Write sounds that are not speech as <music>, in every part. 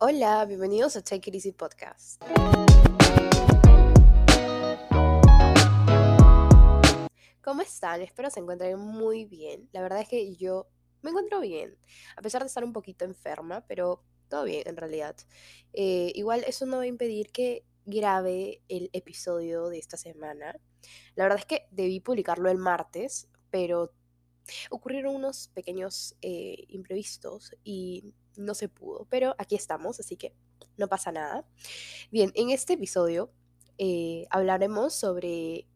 Hola, bienvenidos a Take It Easy Podcast. ¿Cómo están? Espero se encuentren muy bien. La verdad es que yo me encuentro bien, a pesar de estar un poquito enferma, pero todo bien en realidad. Eh, igual eso no va a impedir que grabe el episodio de esta semana. La verdad es que debí publicarlo el martes, pero ocurrieron unos pequeños eh, imprevistos y no se pudo, pero aquí estamos, así que no pasa nada. Bien, en este episodio eh, hablaremos sobre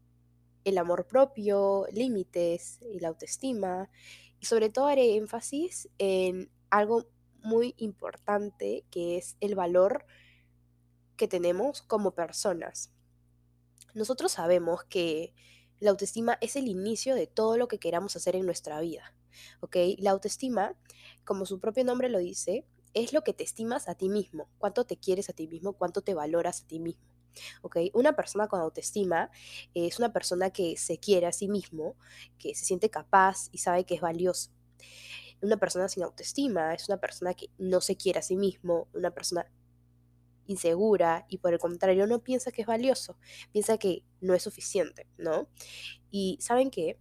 el amor propio, límites y la autoestima, y sobre todo haré énfasis en algo muy importante que es el valor que tenemos como personas. Nosotros sabemos que la autoestima es el inicio de todo lo que queramos hacer en nuestra vida. ¿ok? La autoestima, como su propio nombre lo dice, es lo que te estimas a ti mismo, cuánto te quieres a ti mismo, cuánto te valoras a ti mismo. ¿ok? Una persona con autoestima es una persona que se quiere a sí mismo, que se siente capaz y sabe que es valioso. Una persona sin autoestima es una persona que no se quiere a sí mismo, una persona insegura y por el contrario no piensa que es valioso, piensa que no es suficiente, ¿no? Y saben que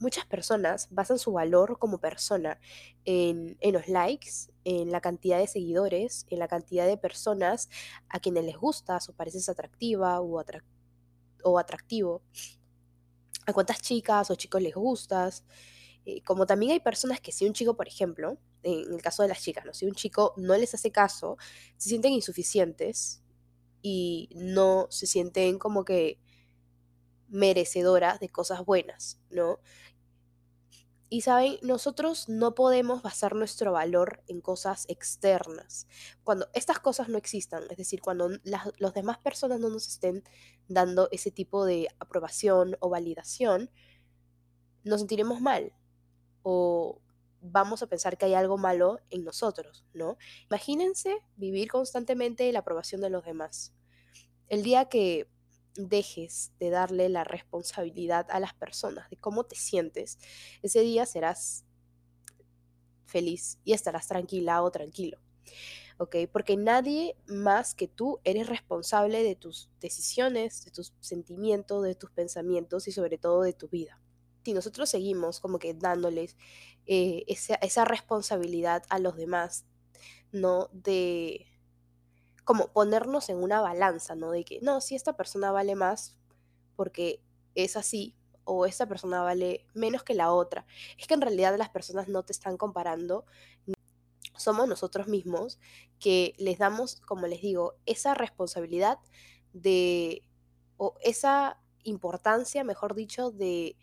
muchas personas basan su valor como persona en, los likes, en la cantidad de seguidores, en la cantidad de personas a quienes les gustas o pareces atractiva o, o atractivo, a cuántas chicas o chicos les gustas. Eh, como también hay personas que si un chico, por ejemplo, en el caso de las chicas, ¿no? Si un chico no les hace caso, se sienten insuficientes y no se sienten como que merecedoras de cosas buenas, ¿no? Y saben, nosotros no podemos basar nuestro valor en cosas externas. Cuando estas cosas no existan, es decir, cuando las los demás personas no nos estén dando ese tipo de aprobación o validación, nos sentiremos mal o vamos a pensar que hay algo malo en nosotros, ¿no? Imagínense vivir constantemente la aprobación de los demás. El día que dejes de darle la responsabilidad a las personas de cómo te sientes, ese día serás feliz y estarás tranquila o tranquilo. ¿Ok? Porque nadie más que tú eres responsable de tus decisiones, de tus sentimientos, de tus pensamientos y sobre todo de tu vida. Si nosotros seguimos como que dándoles eh, esa, esa responsabilidad a los demás, ¿no? De, como ponernos en una balanza, ¿no? De que, no, si esta persona vale más porque es así, o esta persona vale menos que la otra. Es que en realidad las personas no te están comparando, somos nosotros mismos que les damos, como les digo, esa responsabilidad de, o esa importancia, mejor dicho, de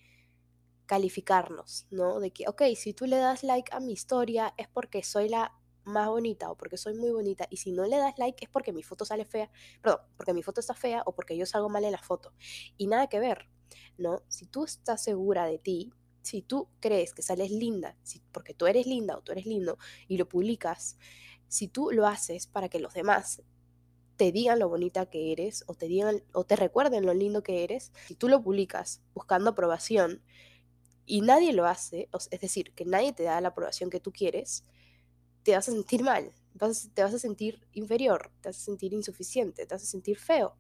calificarnos, ¿no? De que, ok, si tú le das like a mi historia es porque soy la más bonita o porque soy muy bonita y si no le das like es porque mi foto sale fea, perdón, porque mi foto está fea o porque yo salgo mal en la foto. Y nada que ver, ¿no? Si tú estás segura de ti, si tú crees que sales linda, si, porque tú eres linda o tú eres lindo y lo publicas, si tú lo haces para que los demás te digan lo bonita que eres o te digan o te recuerden lo lindo que eres, si tú lo publicas buscando aprobación y nadie lo hace, es decir, que nadie te da la aprobación que tú quieres, te vas a sentir mal, te vas a sentir inferior, te vas a sentir insuficiente, te vas a sentir feo.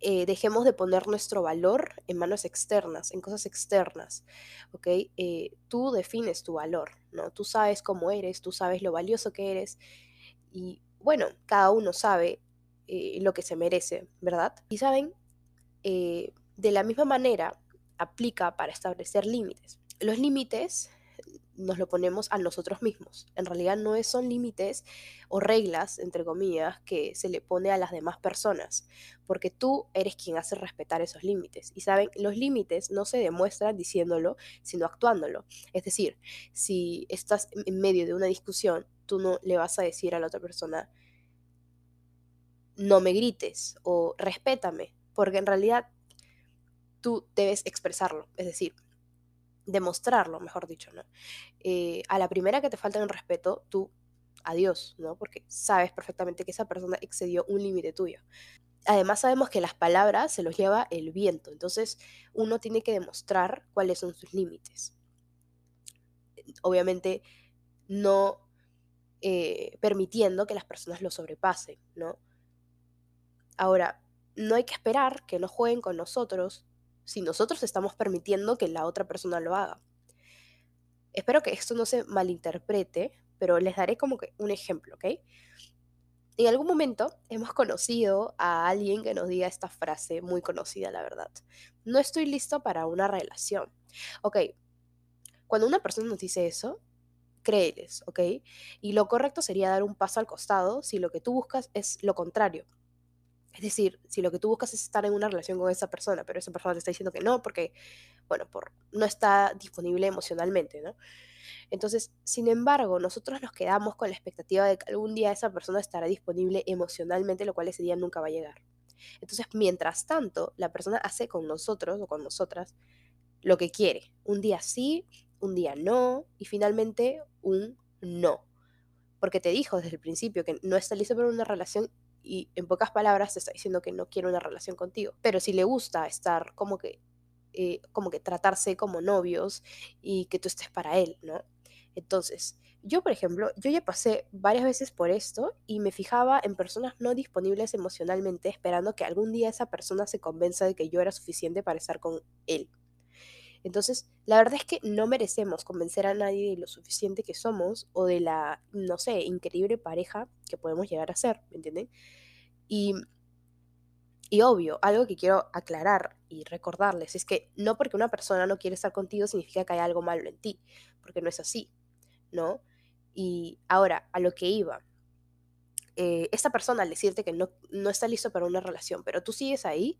Eh, dejemos de poner nuestro valor en manos externas, en cosas externas, ¿ok? Eh, tú defines tu valor, ¿no? Tú sabes cómo eres, tú sabes lo valioso que eres y bueno, cada uno sabe eh, lo que se merece, ¿verdad? Y saben, de la misma manera aplica para establecer límites. Los límites nos lo ponemos a nosotros mismos. En realidad no son límites o reglas, entre comillas, que se le pone a las demás personas, porque tú eres quien hace respetar esos límites. Y saben, los límites no se demuestran diciéndolo, sino actuándolo. Es decir, si estás en medio de una discusión, tú no le vas a decir a la otra persona, no me grites o respétame, porque en realidad tú debes expresarlo. Es decir, demostrarlo, mejor dicho, ¿no? Eh, a la primera que te falta el respeto, tú, adiós, ¿no? Porque sabes perfectamente que esa persona excedió un límite tuyo. Además sabemos que las palabras se los lleva el viento, entonces uno tiene que demostrar cuáles son sus límites. Obviamente no eh, permitiendo que las personas lo sobrepasen, ¿no? Ahora, no hay que esperar que no jueguen con nosotros si nosotros estamos permitiendo que la otra persona lo haga. Espero que esto no se malinterprete, pero les daré como que un ejemplo, ¿ok? En algún momento hemos conocido a alguien que nos diga esta frase muy conocida, la verdad. No estoy listo para una relación. Ok, cuando una persona nos dice eso, créeles, ¿ok? Y lo correcto sería dar un paso al costado si lo que tú buscas es lo contrario. Es decir, si lo que tú buscas es estar en una relación con esa persona, pero esa persona te está diciendo que no, porque, bueno, por, no está disponible emocionalmente, ¿no? Entonces, sin embargo, nosotros nos quedamos con la expectativa de que algún día esa persona estará disponible emocionalmente, lo cual ese día nunca va a llegar. Entonces, mientras tanto, la persona hace con nosotros o con nosotras lo que quiere. Un día sí, un día no, y finalmente un no. Porque te dijo desde el principio que no está listo para una relación y en pocas palabras te está diciendo que no quiere una relación contigo. Pero si le gusta estar como que, eh, como que tratarse como novios y que tú estés para él, ¿no? Entonces, yo, por ejemplo, yo ya pasé varias veces por esto y me fijaba en personas no disponibles emocionalmente esperando que algún día esa persona se convenza de que yo era suficiente para estar con él. Entonces, la verdad es que no merecemos convencer a nadie de lo suficiente que somos o de la, no sé, increíble pareja que podemos llegar a ser, ¿me entienden? Y, y obvio, algo que quiero aclarar y recordarles es que no porque una persona no quiere estar contigo significa que hay algo malo en ti, porque no es así, ¿no? Y ahora, a lo que iba, eh, esta persona al decirte que no, no está listo para una relación, pero tú sigues ahí,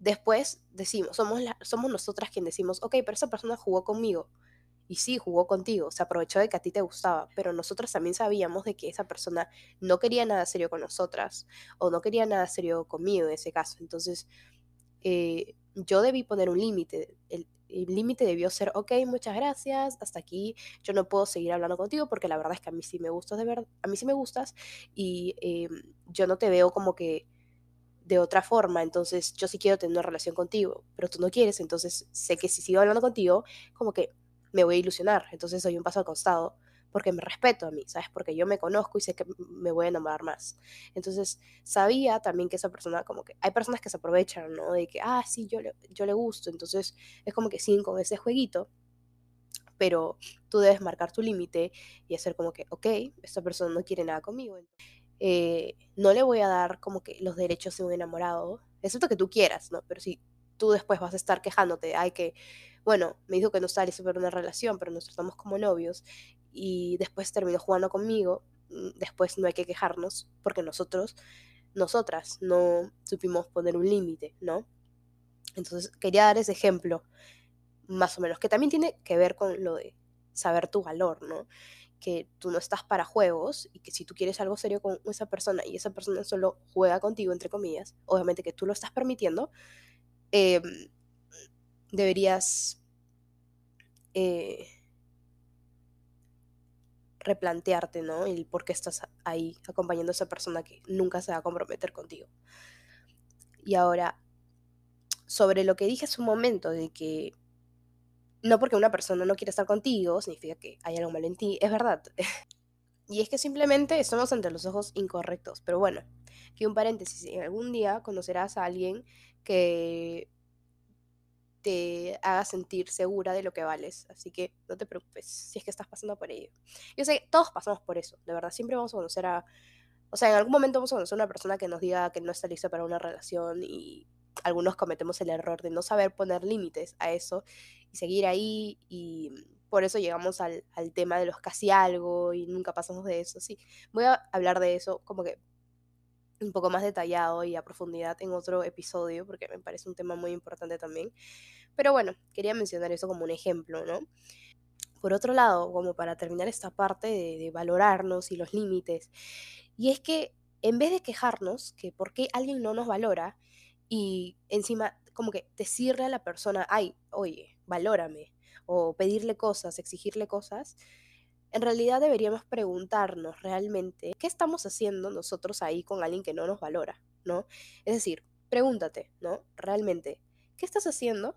después decimos, somos, somos nosotras quien decimos, ok, pero esa persona jugó conmigo. Y sí, jugó contigo, se aprovechó de que a ti te gustaba, pero nosotros también sabíamos de que esa persona no quería nada serio con nosotras o no quería nada serio conmigo en ese caso. Entonces, eh, yo debí poner un límite. El límite debió ser, ok, muchas gracias, hasta aquí yo no puedo seguir hablando contigo porque la verdad es que a mí sí me gustas de verdad, a mí sí me gustas y em, yo no te veo como que de otra forma, entonces yo sí quiero tener una relación contigo, pero tú no quieres, entonces sé que si sigo hablando contigo, como que me voy a ilusionar, entonces doy un paso al costado porque me respeto a mí, ¿sabes? Porque yo me conozco y sé que me voy a enamorar más. Entonces, sabía también que esa persona, como que hay personas que se aprovechan, ¿no? De que, ah, sí, yo le, yo le gusto, entonces es como que siguen con ese jueguito, pero tú debes marcar tu límite y hacer como que, ok, esta persona no quiere nada conmigo. Eh, no le voy a dar como que los derechos de un enamorado, excepto que tú quieras, ¿no? Pero si tú después vas a estar quejándote, hay que, bueno, me dijo que no listo para una relación, pero nos tratamos como novios y después terminó jugando conmigo, mm, después no hay que quejarnos porque nosotros, nosotras, no supimos poner un límite, ¿no? Entonces quería dar ese ejemplo, más o menos, que también tiene que ver con lo de saber tu valor, ¿no? Que tú no estás para juegos y que si tú quieres algo serio con esa persona y esa persona solo juega contigo, entre comillas, obviamente que tú lo estás permitiendo, em, deberías eh, replantearte, ¿no? El por qué estás ahí acompañando a esa persona que nunca se va a comprometer contigo. Y ahora, sobre lo que dije hace un momento de que no porque una persona no quiera estar contigo significa que hay algo malo en ti, es verdad. <laughs> y es que simplemente estamos ante los ojos incorrectos. Pero bueno, que un paréntesis, algún día conocerás a alguien que te haga sentir segura de lo que vales. Así que no te preocupes si es que estás pasando por ello. Yo sé que todos pasamos por eso, de verdad. Siempre vamos a conocer a... O sea, en algún momento vamos a conocer a una persona que nos diga que no está lista para una relación y algunos cometemos el error de no saber poner límites a eso y seguir ahí y por eso llegamos al, tema de los casi algo y nunca pasamos de eso. Sí, voy a hablar de eso como que un poco más detallado y a profundidad en otro episodio porque me parece un tema muy importante también. Pero bueno, quería mencionar eso como un ejemplo, ¿no? Por otro lado, como para terminar esta parte de, de valorarnos y los límites, y es que en vez de quejarnos que por qué alguien no nos valora, y encima como que decirle a la persona, ay, oye, valórame, o pedirle cosas, exigirle cosas, en realidad deberíamos preguntarnos realmente qué estamos haciendo nosotros ahí con alguien que no nos valora, ¿no? Es decir, pregúntate, ¿no? Realmente, ¿qué estás haciendo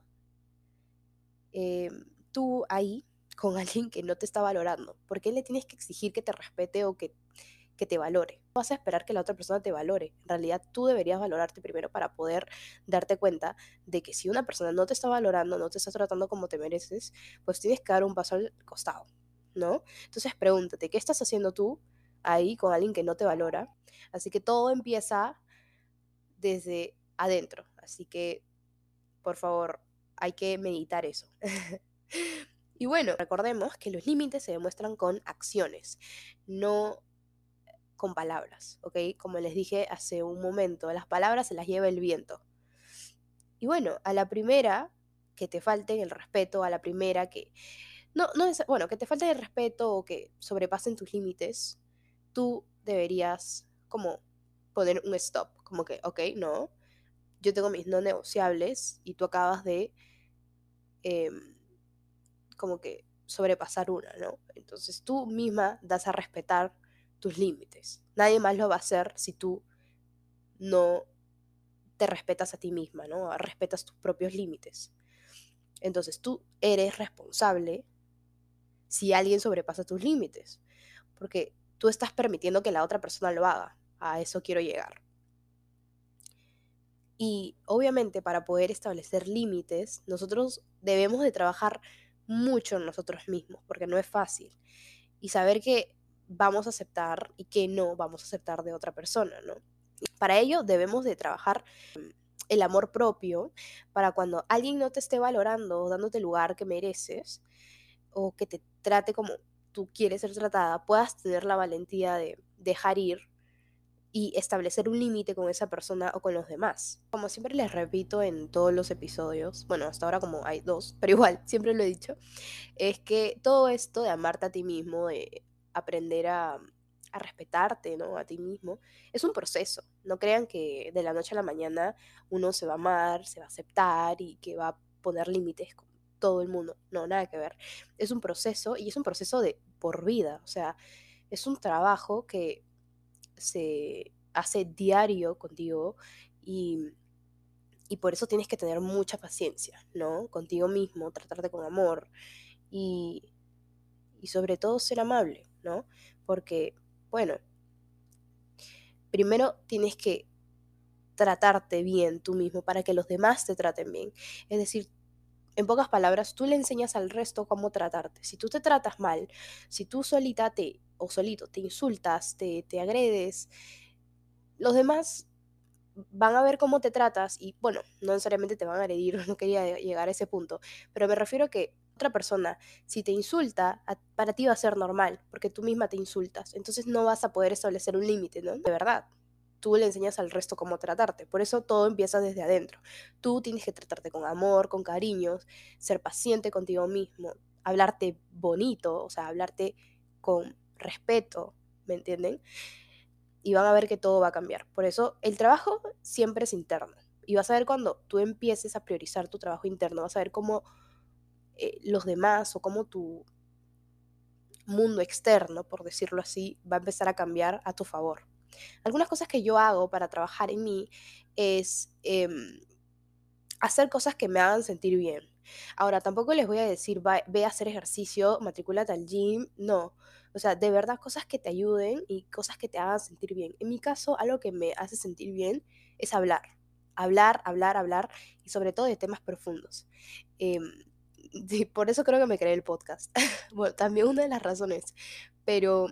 eh, tú ahí con alguien que no te está valorando? ¿Por qué le tienes que exigir que te respete o que, que te valore? No vas a esperar que la otra persona te valore. En realidad tú deberías valorarte primero para poder darte cuenta de que si una persona no te está valorando, no te está tratando como te mereces, pues tienes que dar un paso al costado, ¿no? Entonces pregúntate, ¿qué estás haciendo tú ahí con alguien que no te valora? Así que todo empieza desde adentro. Así que, por favor, hay que meditar eso. <laughs> y bueno, recordemos que los límites se demuestran con acciones, no con palabras, ¿ok? Como les dije hace un momento, las palabras se las lleva el viento. Y bueno, a la primera que te falten el respeto, a la primera que... No, no es, bueno, que te falte el respeto o que sobrepasen tus límites, tú deberías como poner un stop, como que, ok, no, yo tengo mis no negociables y tú acabas de em, como que sobrepasar una, ¿no? Entonces tú misma das a respetar tus límites. Nadie más lo va a hacer si tú no te respetas a ti misma, ¿no? Respetas tus propios límites. Entonces tú eres responsable si alguien sobrepasa tus límites, porque tú estás permitiendo que la otra persona lo haga. A eso quiero llegar. Y obviamente para poder establecer límites, nosotros debemos de trabajar mucho en nosotros mismos, porque no es fácil. Y saber que vamos a aceptar y que no vamos a aceptar de otra persona, ¿no? Para ello debemos de trabajar el amor propio para cuando alguien no te esté valorando o dándote el lugar que mereces o que te trate como tú quieres ser tratada, puedas tener la valentía de dejar ir y establecer un límite con esa persona o con los demás. Como siempre les repito en todos los episodios, bueno, hasta ahora como hay dos, pero igual, siempre lo he dicho, es que todo esto de amarte a ti mismo, de aprender a, respetarte, ¿no? A ti mismo, es un proceso. No crean que de la noche a la mañana uno se va a amar, se va a aceptar y que va a poner límites con todo el mundo. No, nada que ver. Es un proceso y es un proceso de por vida. O sea, es un trabajo que se hace diario contigo y, y por eso tienes que tener mucha paciencia, ¿no? Contigo mismo, tratarte con amor y, y sobre todo ser amable, ¿no? Porque, bueno, primero tienes que tratarte bien tú mismo para que los demás te traten bien. Es decir, en pocas palabras, tú le enseñas al resto cómo tratarte. Si tú te tratas mal, si tú solita te o solito te insultas, te, te agredes, los demás van a ver cómo te tratas y bueno, no necesariamente te van a agredir, <laughs> no quería llegar a ese punto, pero me refiero a que otra persona, si te insulta, para ti va a ser normal, porque tú misma te insultas, entonces no vas a poder establecer un límite, ¿no? De verdad, tú le enseñas al resto cómo tratarte, por eso todo empieza desde adentro. Tú tienes que tratarte con amor, con cariños, ser paciente contigo mismo, hablarte bonito, o sea, hablarte con respeto, ¿me entienden? Y van a ver que todo va a cambiar. Por eso el trabajo siempre es interno. Y vas a ver cuando tú empieces a priorizar tu trabajo interno, vas a ver cómo eh, los demás o cómo tu mundo externo, por decirlo así, va a empezar a cambiar a tu favor. Algunas cosas que yo hago para trabajar en mí es em, hacer cosas que me hagan sentir bien. Ahora, tampoco les voy a decir, ve a hacer ejercicio, matricúlate al gym, no. O sea, de verdad cosas que te ayuden y cosas que te hagan sentir bien. En mi caso, algo que me hace sentir bien es hablar. Hablar, hablar, hablar y sobre todo de temas profundos. Por eso creo que me creé el podcast. <laughs> bueno, también una de las razones. Pero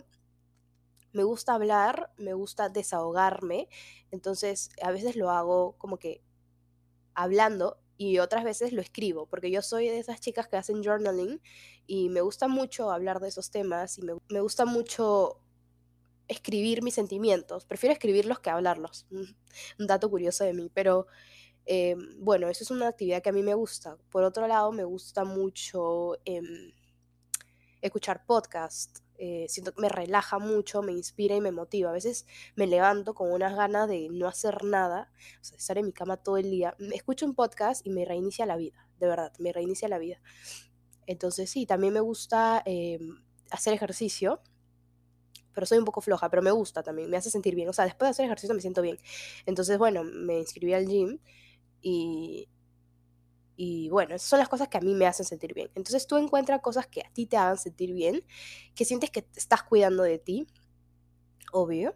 me gusta hablar, me gusta desahogarme. Entonces, a veces lo hago como que hablando y otras veces lo escribo, porque yo soy de esas chicas que hacen journaling y me gusta mucho hablar de esos temas y me, gusta mucho escribir mis sentimientos. Prefiero escribirlos que hablarlos. <laughs> Un dato curioso de mí, pero eh, bueno, eso es una actividad que a mí me gusta. Por otro lado, me gusta mucho em, escuchar podcast. Eh, siento que me relaja mucho, me inspira y me motiva. A veces me levanto con unas ganas de no hacer nada, o estar en mi cama todo el día. Escucho un podcast y me reinicia la vida, de verdad, me reinicia la vida. Entonces sí, también me gusta eh, hacer ejercicio, pero soy un poco floja, pero me gusta también, me hace sentir bien. O sea, después de hacer ejercicio me siento bien. Entonces, bueno, me inscribí al gym y, Y bueno, esas son las cosas que a mí me hacen sentir bien. Entonces tú encuentras cosas que a ti te hagan sentir bien, que sientes que estás cuidando de ti, obvio,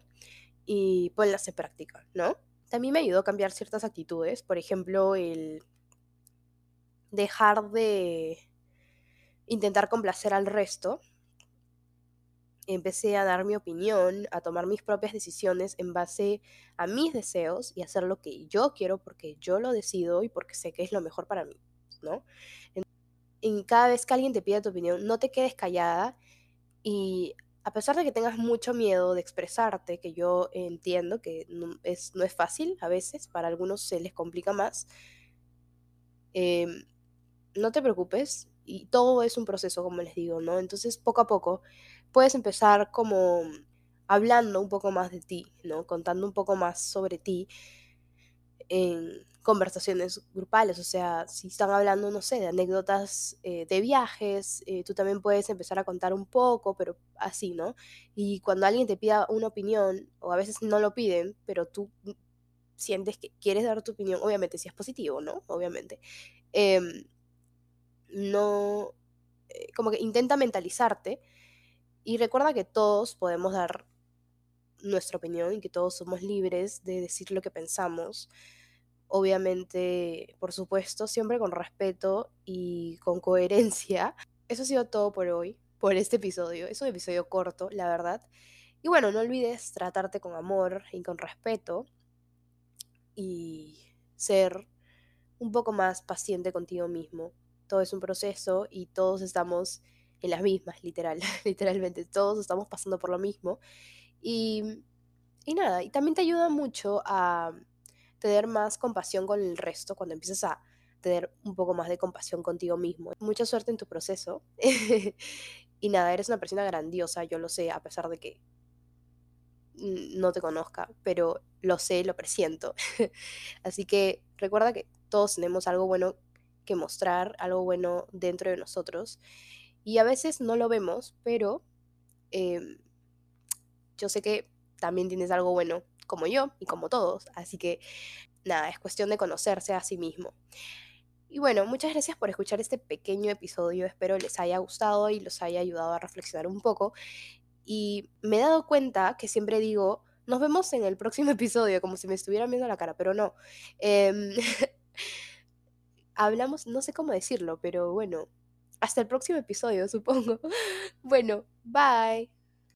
y ponlas en práctica, ¿no? También me ayudó a cambiar ciertas actitudes, por ejemplo, el dejar de intentar complacer al resto. Empecé a dar mi opinión, a tomar mis propias decisiones en base a mis deseos y hacer lo que yo quiero porque yo lo decido y porque sé que es lo mejor para mí, ¿no? En cada vez que alguien te pida tu opinión, no te quedes callada y a pesar de que tengas mucho miedo de expresarte, que yo entiendo que no es, no es fácil a veces, para algunos se les complica más, em, no te preocupes y todo es un proceso, como les digo, ¿no? Entonces, poco a poco, puedes empezar como hablando un poco más de ti, ¿no? Contando un poco más sobre ti en conversaciones grupales, o sea, si están hablando, no sé, de anécdotas eh, de viajes, eh, tú también puedes empezar a contar un poco, pero así, ¿no? Y cuando alguien te pida una opinión, o a veces no lo piden, pero tú sientes que quieres dar tu opinión, obviamente si es positivo, ¿no? Obviamente. Em, no, eh, como que intenta mentalizarte y recuerda que todos podemos dar nuestra opinión y que todos somos libres de decir lo que pensamos. Obviamente, por supuesto, siempre con respeto y con coherencia. <laughs> Eso ha sido todo por hoy, por este episodio. Es un episodio corto, la verdad. Y bueno, no olvides tratarte con amor y con respeto y ser un poco más paciente contigo mismo todo es un proceso y todos estamos en las mismas, literal, <laughs> literalmente, todos estamos pasando por lo mismo. Y, y nada, y también te ayuda mucho a tener más compasión con el resto cuando empiezas a tener un poco más de compasión contigo mismo. Mucha suerte en tu proceso. <laughs> y nada, eres una persona grandiosa, yo lo sé, a pesar de que no te conozca, pero lo sé, lo presiento. <laughs> Así que recuerda que todos tenemos algo bueno que mostrar algo bueno dentro de nosotros. Y a veces no lo vemos, pero em, yo sé que también tienes algo bueno como yo y como todos. Así que nada, es cuestión de conocerse a sí mismo. Y bueno, muchas gracias por escuchar este pequeño episodio. Espero les haya gustado y los haya ayudado a reflexionar un poco. Y me he dado cuenta que siempre digo, nos vemos en el próximo <laughs> episodio, como si me estuvieran viendo la cara, pero no. Em, <laughs> hablamos, no sé cómo decirlo, pero bueno, hasta el próximo episodio, supongo. <laughs> Bueno, bye.